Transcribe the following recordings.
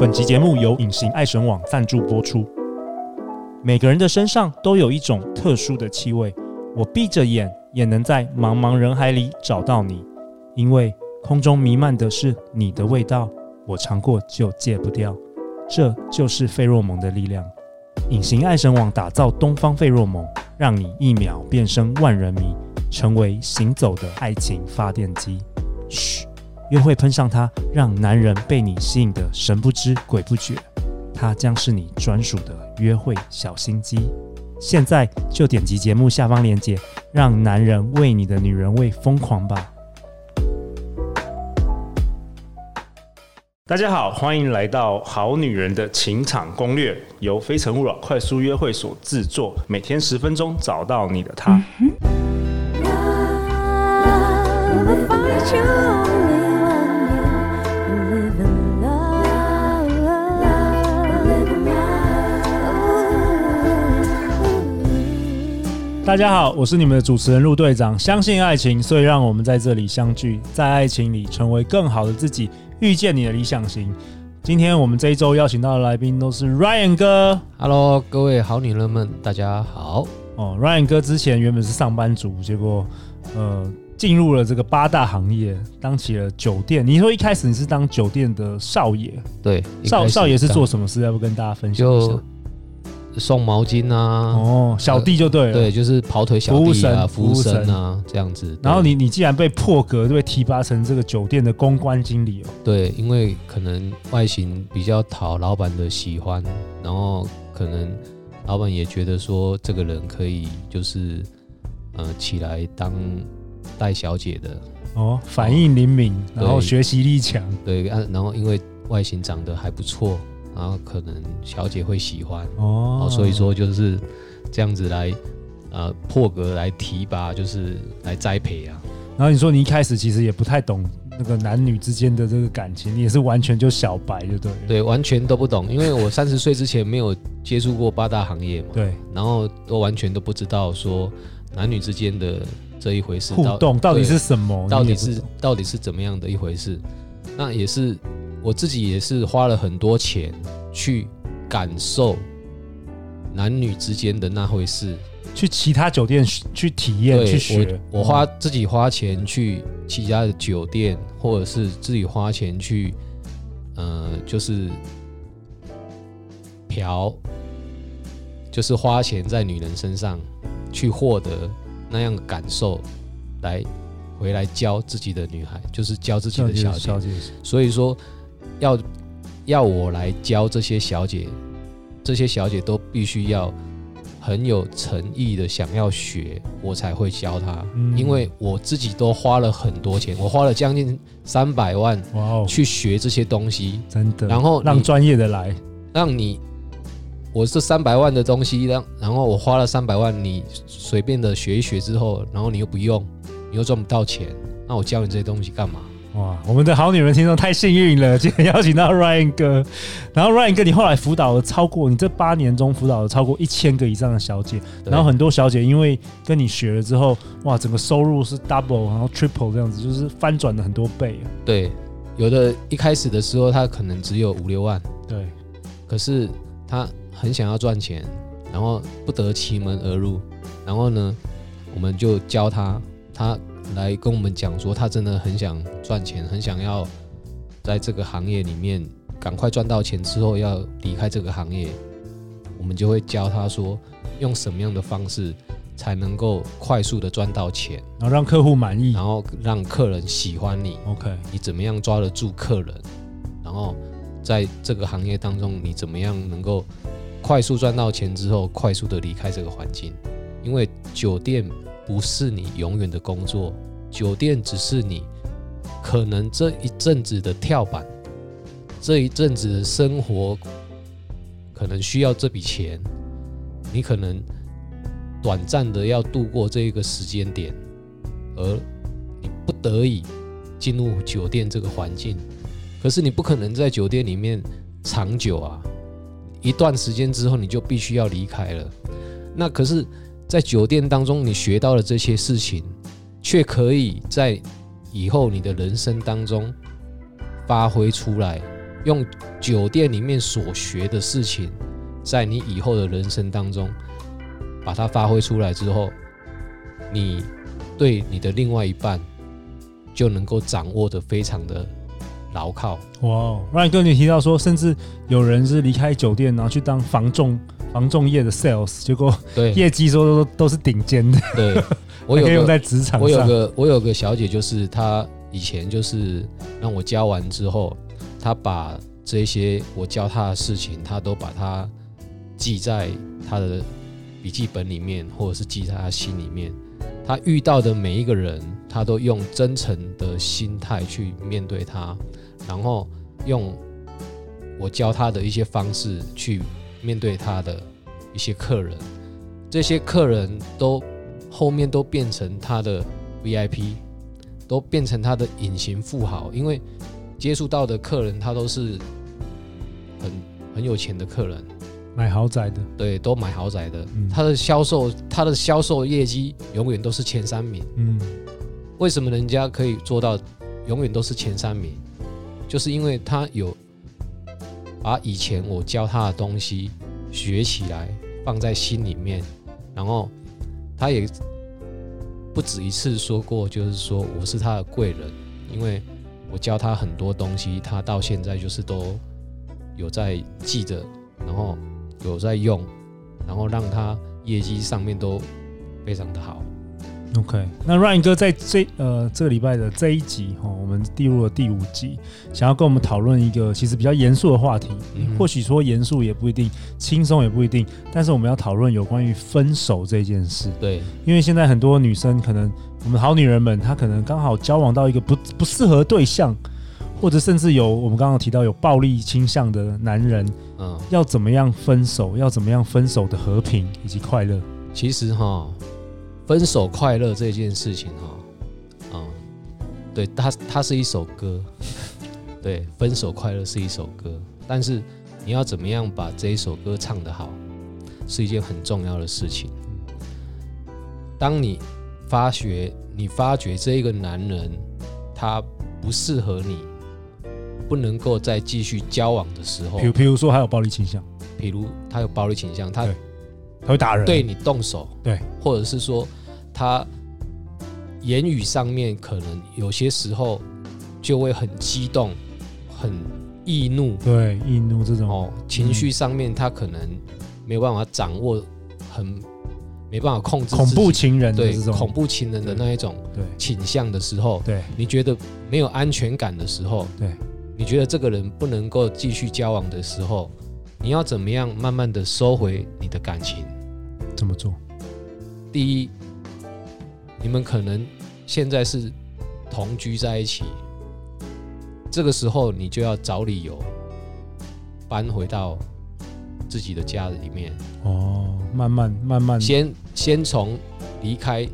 本集节目由隐形爱神网赞助播出。每个人的身上都有一种特殊的气味，我闭着眼也能在茫茫人海里找到你，因为空中弥漫的是你的味道，我尝过就戒不掉。这就是费洛蒙的力量。隐形爱神网打造东方费洛蒙，让你一秒变身万人迷，成为行走的爱情发电机。嘘，约会喷上它，让男人被你吸引的神不知鬼不觉。它将是你专属的约会小心机。现在就点击节目下方链接，让男人为你的女人味疯狂吧。大家好，欢迎来到《好女人的情场攻略》，由非诚勿扰快速约会所制作，每天十分钟，找到你的他。大家好，我是你们的主持人陆队长。相信爱情，所以让我们在这里相聚，在爱情里成为更好的自己。遇见你的理想型。今天我们这一周邀请到的来宾都是 Ryan 哥。Hello，各位好女人们，大家好。哦，Ryan 哥之前原本是上班族，结果呃进入了这个八大行业，当起了酒店。你说一开始你是当酒店的少爷？对，少少爷是做什么事？要不跟大家分享一下？送毛巾啊，哦，小弟就对了，对，就是跑腿小弟啊，服务生啊，这样子。然后你你既然被破格，就被提拔成这个酒店的公关经理哦。对，因为可能外形比较讨老板的喜欢，然后可能老板也觉得说这个人可以就是呃起来当带小姐的哦，反应灵敏，然后学习力强，对，然后因为外形长得还不错。然后可能小姐会喜欢哦，所以说就是这样子来呃破格来提拔，就是来栽培啊。然后你说你一开始其实也不太懂那个男女之间的这个感情，你也是完全就小白，就对。对，完全都不懂，因为我三十岁之前没有接触过八大行业嘛。对。然后都完全都不知道说男女之间的这一回事互动到底是什么，到底是到底是怎么样的一回事？那也是。我自己也是花了很多钱去感受男女之间的那回事，去其他酒店去体验去学。我，我花自己花钱去其他的酒店，或者是自己花钱去，呃，就是嫖，就是花钱在女人身上去获得那样的感受，来回来教自己的女孩，就是教自己的小姐。小姐所以说。要要我来教这些小姐，这些小姐都必须要很有诚意的想要学，我才会教她。嗯、因为我自己都花了很多钱，我花了将近三百万，哇，去学这些东西，真的。然后让专业的来，让你，我这三百万的东西，让然后我花了三百万，你随便的学一学之后，然后你又不用，你又赚不到钱，那我教你这些东西干嘛？哇，我们的好女人听众太幸运了，今天邀请到 Ryan 哥。然后 Ryan 哥，你后来辅导了超过，你这八年中辅导了超过一千个以上的小姐，然后很多小姐因为跟你学了之后，哇，整个收入是 double，然后 triple 这样子，就是翻转了很多倍。对，有的一开始的时候，他可能只有五六万，对，可是他很想要赚钱，然后不得其门而入，然后呢，我们就教他，他。来跟我们讲说，他真的很想赚钱，很想要在这个行业里面赶快赚到钱之后要离开这个行业，我们就会教他说，用什么样的方式才能够快速的赚到钱，然后让客户满意，然后让客人喜欢你。OK，你怎么样抓得住客人？然后在这个行业当中，你怎么样能够快速赚到钱之后，快速的离开这个环境？因为酒店。不是你永远的工作，酒店只是你可能这一阵子的跳板，这一阵子的生活可能需要这笔钱，你可能短暂的要度过这一个时间点，而你不得已进入酒店这个环境，可是你不可能在酒店里面长久啊，一段时间之后你就必须要离开了，那可是。在酒店当中，你学到了这些事情，却可以在以后你的人生当中发挥出来，用酒店里面所学的事情，在你以后的人生当中，把它发挥出来之后，你对你的另外一半就能够掌握的非常的牢靠。哇，Ryan 哥，你提到说，甚至有人是离开酒店，然后去当房仲、房仲业的 sales，结果对 业绩说都都是顶尖的。对，我有可以用在职场上。我有个我有个小姐，就是她以前就是让我教完之后，她把这些我教她的事情，她都把它记在她的笔记本里面，或者是记在她心里面。她遇到的每一个人，她都用真诚的心态去面对他，然后用我教她的一些方式去面对她的一些客人。这些客人都后面都变成他的 VIP，都变成他的隐形富豪，因为接触到的客人，他都是很很有钱的客人。买豪宅的，对，都买豪宅的。嗯、他的销售，他的销售业绩永远都是前三名。嗯，为什么人家可以做到永远都是前三名？就是因为他有把以前我教他的东西学起来，放在心里面，然后他也不止一次说过，就是说我是他的贵人，因为我教他很多东西，他到现在就是都有在记着，然后。有在用，然后让他业绩上面都非常的好。OK，那 Ryan 哥在这呃这个礼拜的这一集哈，我们进入了第五集，想要跟我们讨论一个其实比较严肃的话题。嗯、或许说严肃也不一定，轻松也不一定，但是我们要讨论有关于分手这件事。对，因为现在很多女生可能，我们好女人们，她可能刚好交往到一个不不适合对象。或者甚至有我们刚刚提到有暴力倾向的男人，嗯，要怎么样分手？要怎么样分手的和平以及快乐？其实哈，分手快乐这件事情哈，嗯，对，它它是一首歌，对，分手快乐是一首歌，但是你要怎么样把这一首歌唱得好，是一件很重要的事情。当你发觉你发觉这一个男人他不适合你。不能够再继续交往的时候，比如，比如说还有暴力倾向，比如他有暴力倾向，他他会打人，对你动手，对，或者是说他言语上面可能有些时候就会很激动、很易怒，对，易怒这种哦，情绪上面他可能没有办法掌握，很没办法控制，恐怖情人对恐怖情人的那一种对倾向的时候，对，你觉得没有安全感的时候，对。你觉得这个人不能够继续交往的时候，你要怎么样慢慢的收回你的感情？怎么做？第一，你们可能现在是同居在一起，这个时候你就要找理由搬回到自己的家里面。哦，慢慢慢慢，先先从离开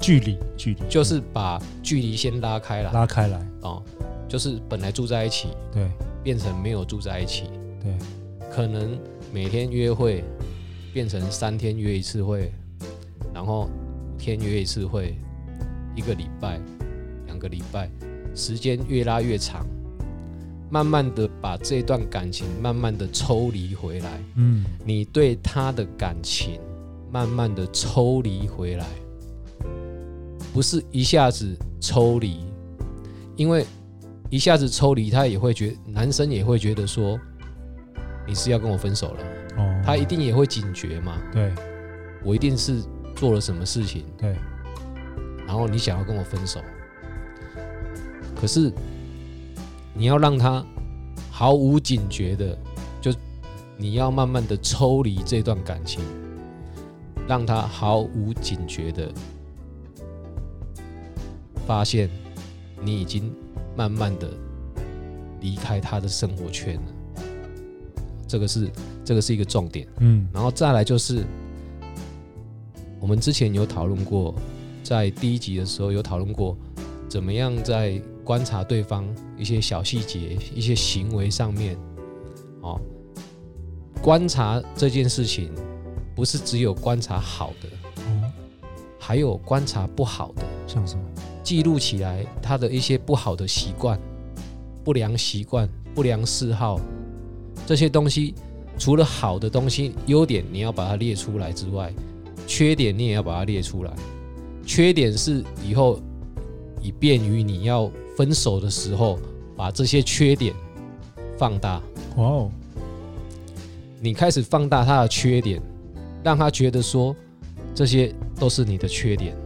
距离距离，就是把距离先拉开了，拉开来。哦。就是本来住在一起，对，变成没有住在一起，对，可能每天约会变成三天约一次会，然后天约一次会，一个礼拜、两个礼拜，时间越拉越长，慢慢的把这段感情慢慢的抽离回来，嗯，你对他的感情慢慢的抽离回来，不是一下子抽离，因为。一下子抽离，他也会觉，男生也会觉得说，你是要跟我分手了，哦，他一定也会警觉嘛，对，我一定是做了什么事情，对，然后你想要跟我分手，可是你要让他毫无警觉的，就你要慢慢的抽离这段感情，让他毫无警觉的发现你已经。慢慢的离开他的生活圈了，这个是这个是一个重点，嗯，然后再来就是我们之前有讨论过，在第一集的时候有讨论过，怎么样在观察对方一些小细节、一些行为上面，哦，观察这件事情不是只有观察好的，哦，还有观察不好的，像什么？记录起来他的一些不好的习惯、不良习惯、不良嗜好，这些东西除了好的东西、优点你要把它列出来之外，缺点你也要把它列出来。缺点是以后以便于你要分手的时候，把这些缺点放大。哇哦！你开始放大他的缺点，让他觉得说这些都是你的缺点。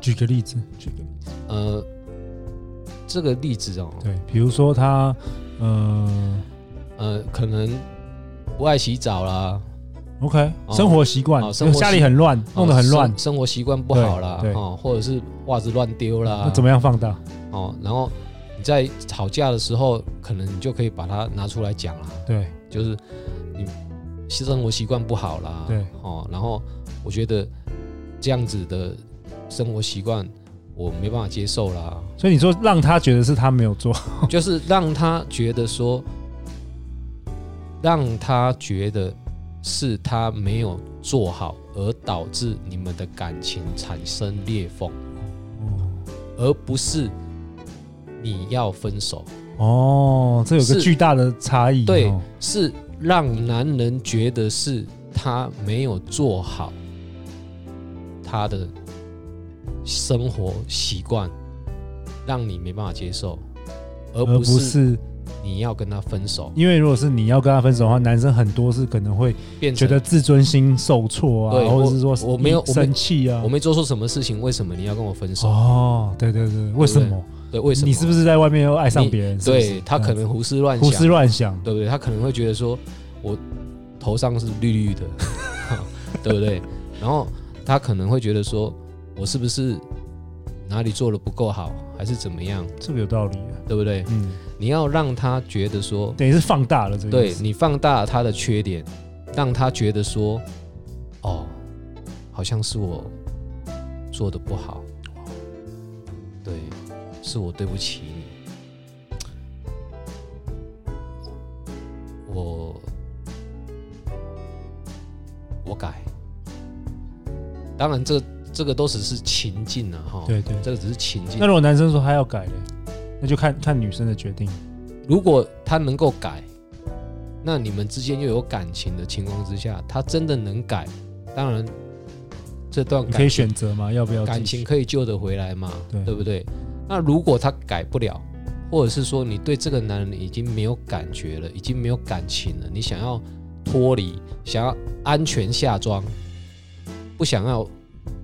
举个例子，举个例子，呃，这个例子哦，对，比如说他，呃，呃，可能不爱洗澡啦，OK，生活习惯，生活家里很乱，弄得很乱，生活习惯不好啦，哦，或者是袜子乱丢啦，那怎么样放大？哦，然后你在吵架的时候，可能你就可以把它拿出来讲了，对，就是你生活习惯不好啦，对，哦，然后我觉得这样子的。生活习惯我没办法接受啦，所以你说让他觉得是他没有做，就是让他觉得说，让他觉得是他没有做好，而导致你们的感情产生裂缝，而不是你要分手。哦，这有个巨大的差异。对，是让男人觉得是他没有做好他的。生活习惯让你没办法接受，而不是你要跟他分手。因为如果是你要跟他分手的话，男生很多是可能会变觉得自尊心受挫啊，或者是说我没有生气啊，我没做错什么事情，为什么你要跟我分手？哦，对对对，为什么？对，为什么？你是不是在外面又爱上别人？对，他可能胡思乱想，胡思乱想，对不对？他可能会觉得说我头上是绿绿的，对不对？然后他可能会觉得说。我是不是哪里做的不够好，还是怎么样？这个有道理啊，对不对？嗯，你要让他觉得说，等于是放大了这个，对，你放大他的缺点，让他觉得说，哦，好像是我做的不好，对，是我对不起你，我我改，当然这。这个都只是情境啊，哈，对对，这个只是情境。那如果男生说他要改呢，那就看看女生的决定。如果他能够改，那你们之间又有感情的情况之下，他真的能改，当然这段感情可以选择吗？要不要感情可以救得回来嘛？对，对不对？那如果他改不了，或者是说你对这个男人已经没有感觉了，已经没有感情了，你想要脱离，想要安全下装，不想要。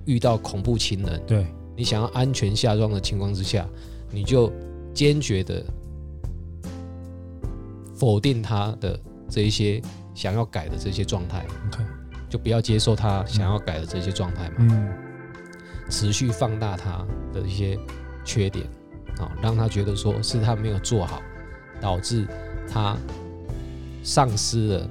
遇到恐怖情人，对，你想要安全下装的情况之下，你就坚决的否定他的这一些想要改的这些状态，OK，就不要接受他想要改的这些状态嘛，嗯，持续放大他的一些缺点啊，让他觉得说是他没有做好，导致他丧失了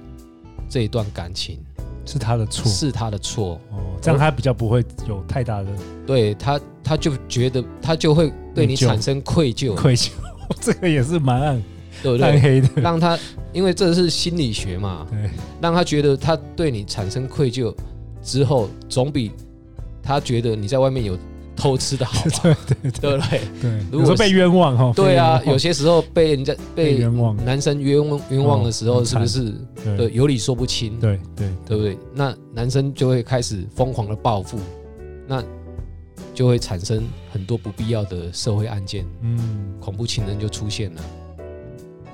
这一段感情。是他的错，是他的错。哦，这样他比较不会有太大的，对他，他就觉得他就会对你产生愧疚，愧疚，这个也是蛮暗，对不对？暗黑的，让他，因为这是心理学嘛，对，让他觉得他对你产生愧疚之后，总比他觉得你在外面有。偷吃的好，对对对不对？对，如果说被冤枉哈，对啊，有些时候被人家被冤枉，男生冤枉冤枉的时候，是不是？对，有理说不清，对对，对不对？那男生就会开始疯狂的报复，那就会产生很多不必要的社会案件，嗯，恐怖情人就出现了。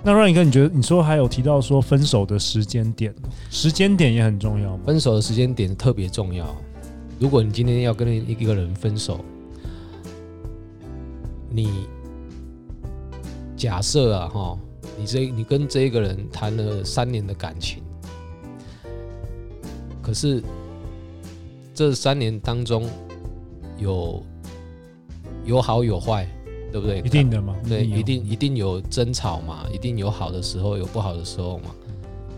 那 Ronnie 哥，你觉得你说还有提到说分手的时间点，时间点也很重要吗？分手的时间点特别重要。如果你今天要跟一个人分手，你假设啊，哈，你这你跟这一个人谈了三年的感情，可是这三年当中有有好有坏，对不对？一定的嘛，对，一定一定有争吵嘛，一定有好的时候，有不好的时候嘛。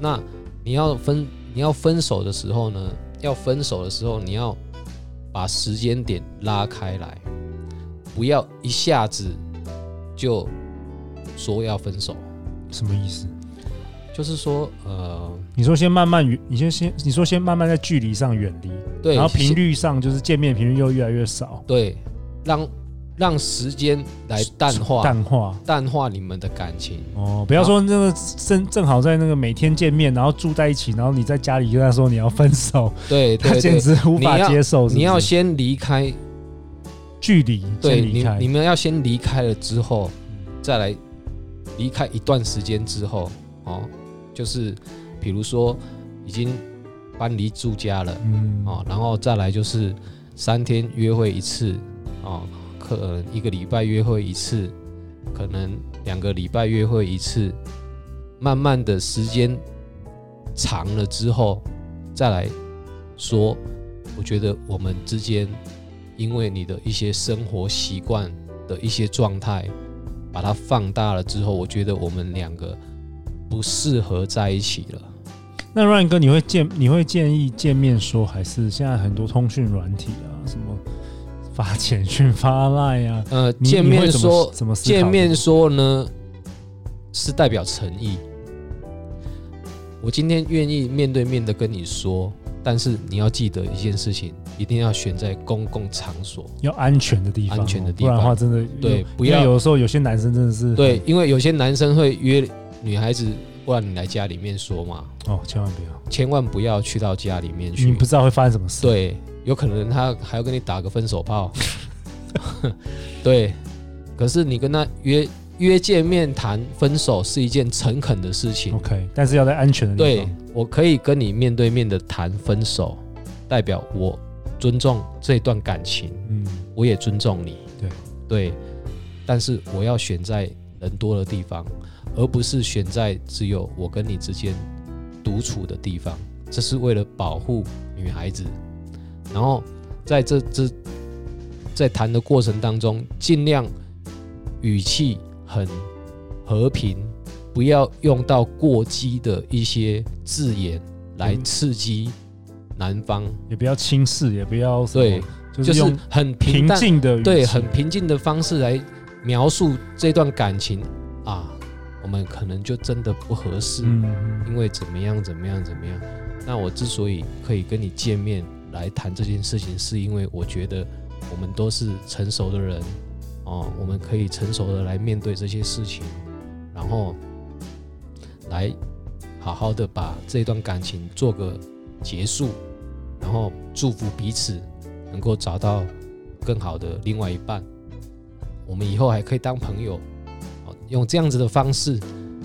那你要分你要分手的时候呢？要分手的时候，你要。把时间点拉开来，不要一下子就说要分手。什么意思？就是说，呃，你说先慢慢远，你先先，你说先慢慢在距离上远离，对，然后频率上就是见面频率又越来越少，对，让让时间来淡化淡化淡化你们的感情哦。不要说那个正正好在那个每天见面，然后住在一起，然后你在家里跟他说你要分手，对，对，对，他简直无法接受？你要先离开距离，对，你你们要先离开了之后，再来离开一段时间之后哦，就是比如说已经搬离住家了，嗯哦，然后再来就是三天约会一次哦。可能一个礼拜约会一次，可能两个礼拜约会一次，慢慢的时间长了之后，再来说，我觉得我们之间因为你的一些生活习惯的一些状态，把它放大了之后，我觉得我们两个不适合在一起了。那 Ryan 哥，你会建你会建议见面说，还是现在很多通讯软体啊什么？发简讯、发赖呀，呃，见面说怎么见面说呢？是代表诚意。我今天愿意面对面的跟你说，但是你要记得一件事情，一定要选在公共场所，要安全的地方，安全的地方。不然的话，真的对，不要有的时候有些男生真的是对，因为有些男生会约女孩子，不然你来家里面说嘛。哦，千万不要，千万不要去到家里面去，你不知道会发生什么事。对。有可能他还要跟你打个分手炮，对。可是你跟他约约见面谈分手是一件诚恳的事情，OK。但是要在安全的地方。对，我可以跟你面对面的谈分手，代表我尊重这段感情，嗯，我也尊重你，对对。但是我要选在人多的地方，而不是选在只有我跟你之间独处的地方，这是为了保护女孩子。然后在这这在谈的过程当中，尽量语气很和平，不要用到过激的一些字眼来刺激男方，也不要轻视，也不要对，就是很平静的对，很平静的方式来描述这段感情啊，我们可能就真的不合适，因为怎么样怎么样怎么样。那我之所以可以跟你见面。来谈这件事情，是因为我觉得我们都是成熟的人哦，我们可以成熟的来面对这些事情，然后来好好的把这段感情做个结束，然后祝福彼此能够找到更好的另外一半，我们以后还可以当朋友，用这样子的方式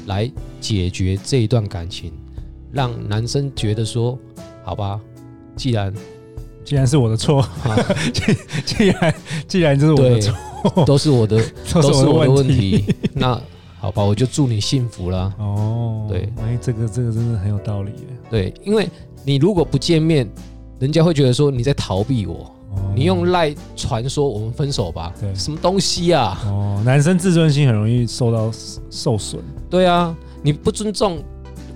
来解决这一段感情，让男生觉得说，好吧，既然既然是我的错，既既然既然这是我的错，都是我的，都是我的问题。那好吧，我就祝你幸福啦。哦，对，哎，这个这个真的很有道理耶。对，因为你如果不见面，人家会觉得说你在逃避我。你用赖传说我们分手吧？对，什么东西啊？哦，男生自尊心很容易受到受损。对啊，你不尊重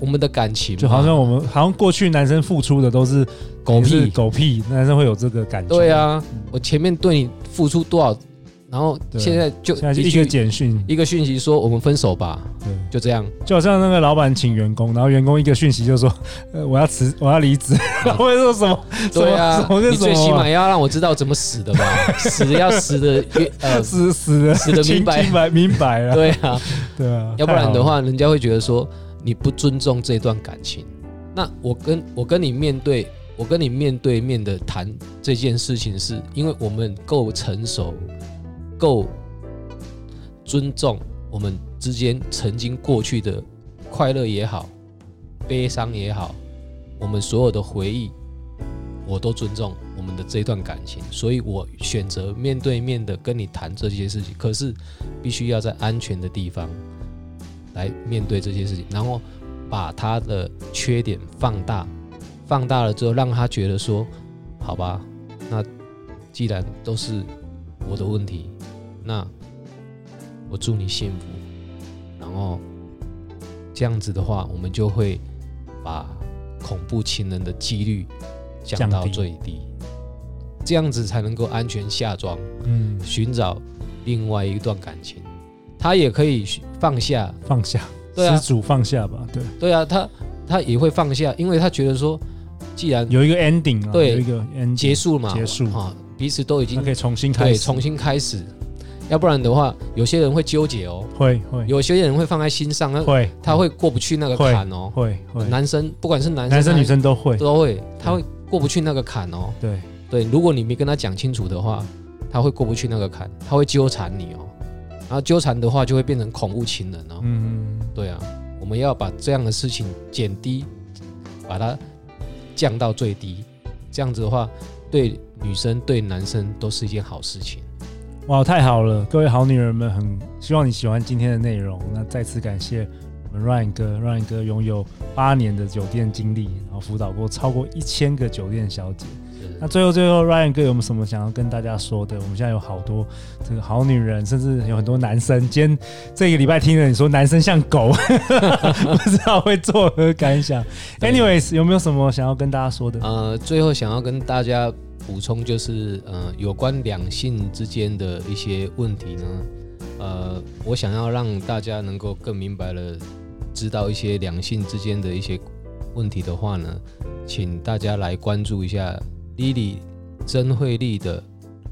我们的感情，就好像我们好像过去男生付出的都是。狗屁狗屁，男生会有这个感觉。对啊，我前面对你付出多少，然后现在就一个简讯，一个讯息说我们分手吧。对，就这样。就好像那个老板请员工，然后员工一个讯息就说，呃，我要辞，我要离职。会说什么？对啊，你最起码要让我知道怎么死的吧？死的要死的，呃，死死的死的明白明白明白了。对啊，对啊，要不然的话，人家会觉得说你不尊重这段感情。那我跟我跟你面对。我跟你面对面的谈这件事情，是因为我们够成熟，够尊重我们之间曾经过去的快乐也好，悲伤也好，我们所有的回忆，我都尊重我们的这段感情，所以我选择面对面的跟你谈这些事情。可是，必须要在安全的地方来面对这些事情，然后把他的缺点放大。放大了之后，让他觉得说：“好吧，那既然都是我的问题，那我祝你幸福。然后这样子的话，我们就会把恐怖情人的几率降到最低，这样子才能够安全下庄，嗯，寻找另外一段感情。他也可以放下，放下，对啊，施主放下吧，对，对啊，他他也会放下，因为他觉得说。”既然有一个 ending 对，有一个 ending 结束嘛，结束。啊，彼此都已经可以重新开始，重新开始。要不然的话，有些人会纠结哦，会会，有些人会放在心上，会，他会过不去那个坎哦，会会，男生不管是男生男生女生都会。都会，他会过不去那个坎哦，对。对，如果你没跟他讲清楚的话，他会过不去那个坎，他会纠缠你哦，然后纠缠的话就会变成恐怖情人哦，嗯，对啊，我们要把这样的事情减低，把它降到最低，这样子的话，对女生对男生都是一件好事情。哇，太好了！各位好女人们，很希望你喜欢今天的内容。那再次感谢我们 Ryan 哥，Ryan 哥拥有八年的酒店经历，辅导过超过一千个酒店小姐。那最后最后，Ryan 哥有没有什么想要跟大家说的？我们现在有好多这个好女人，甚至有很多男生。今天这个礼拜听了你说男生像狗，不知道会作何感想？Anyways，有没有什么想要跟大家说的？呃，最后想要跟大家。补充就是，呃，有关两性之间的一些问题呢，呃，我想要让大家能够更明白了知道一些两性之间的一些问题的话呢，请大家来关注一下 Lily 曾慧丽的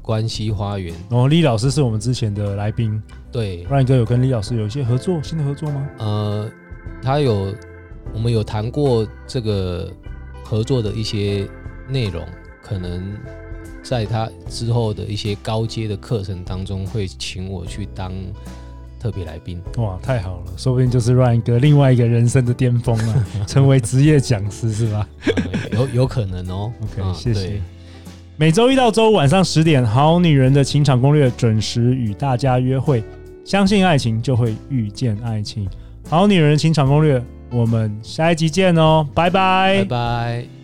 关系花园。哦，Lily 老师是我们之前的来宾，对，Ryan 哥有跟 Lily 老师有一些合作，新的合作吗？呃，他有，我们有谈过这个合作的一些内容。可能在他之后的一些高阶的课程当中，会请我去当特别来宾。哇，太好了，说不定就是 Ryan 哥另外一个人生的巅峰了，成为职业讲师是吧？有有可能哦。OK，谢谢。每周一到周五晚上十点，《好女人的情场攻略》准时与大家约会。相信爱情，就会遇见爱情。《好女人的情场攻略》，我们下一集见哦，拜拜，拜拜。